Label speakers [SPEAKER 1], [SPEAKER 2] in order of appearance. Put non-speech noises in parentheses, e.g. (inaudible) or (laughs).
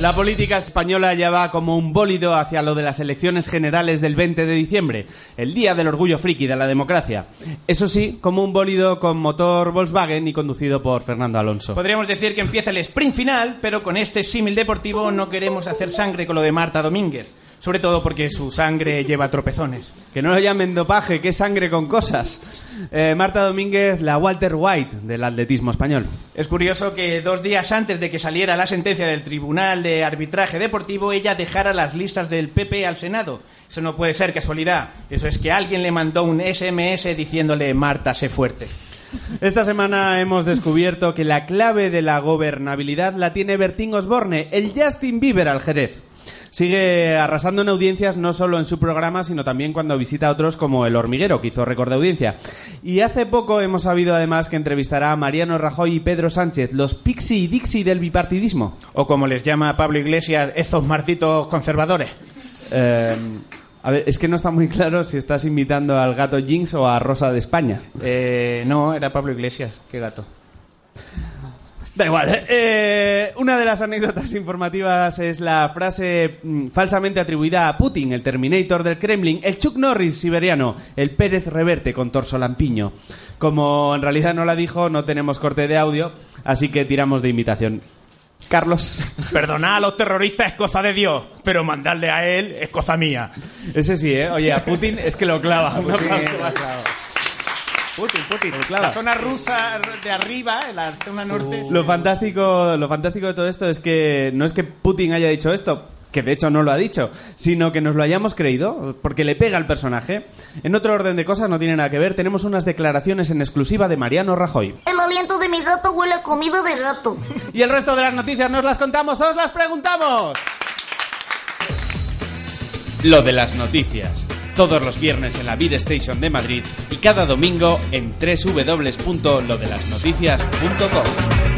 [SPEAKER 1] La política española ya va como un bólido hacia lo de las elecciones generales del 20 de diciembre, el día del orgullo friki de la democracia. Eso sí, como un bólido con motor Volkswagen y conducido por Fernando Alonso.
[SPEAKER 2] Podríamos decir que empieza el sprint final, pero con este símil deportivo no queremos hacer sangre con lo de Marta Domínguez. Sobre todo porque su sangre lleva tropezones.
[SPEAKER 1] Que no lo llamen dopaje, que es sangre con cosas. Eh, Marta Domínguez, la Walter White del atletismo español.
[SPEAKER 2] Es curioso que dos días antes de que saliera la sentencia del Tribunal de Arbitraje Deportivo, ella dejara las listas del PP al Senado. Eso no puede ser casualidad. Eso es que alguien le mandó un SMS diciéndole Marta, sé fuerte.
[SPEAKER 1] Esta semana hemos descubierto que la clave de la gobernabilidad la tiene Bertín Osborne, el Justin Bieber al Jerez. Sigue arrasando en audiencias no solo en su programa, sino también cuando visita a otros como El Hormiguero, que hizo récord de audiencia. Y hace poco hemos sabido además que entrevistará a Mariano Rajoy y Pedro Sánchez, los Pixie y Dixie del bipartidismo.
[SPEAKER 2] O como les llama Pablo Iglesias, esos marcitos conservadores.
[SPEAKER 1] Eh, a ver, es que no está muy claro si estás invitando al gato Jinx o a Rosa de España.
[SPEAKER 2] Eh, no, era Pablo Iglesias. Qué gato.
[SPEAKER 1] Da igual. ¿eh? Eh, una de las anécdotas informativas es la frase mm, falsamente atribuida a Putin, el Terminator del Kremlin, el Chuck Norris siberiano, el Pérez Reverte con torso lampiño. Como en realidad no la dijo, no tenemos corte de audio, así que tiramos de imitación. Carlos. (laughs)
[SPEAKER 2] Perdonar a los terroristas es cosa de Dios, pero mandarle a él es cosa mía.
[SPEAKER 1] Ese sí, ¿eh? Oye, a Putin es que lo clava. Un aplauso.
[SPEAKER 2] Putin, Putin. La zona rusa de arriba, en la zona norte.
[SPEAKER 1] Lo fantástico, lo fantástico de todo esto es que no es que Putin haya dicho esto, que de hecho no lo ha dicho, sino que nos lo hayamos creído, porque le pega al personaje. En otro orden de cosas, no tiene nada que ver, tenemos unas declaraciones en exclusiva de Mariano Rajoy.
[SPEAKER 3] El aliento de mi gato huele a comida de gato. (laughs)
[SPEAKER 1] Y el resto de las noticias nos las contamos, os las preguntamos. Lo de las noticias. Todos los viernes en la Beat Station de Madrid y cada domingo en www.lodelasnoticias.com.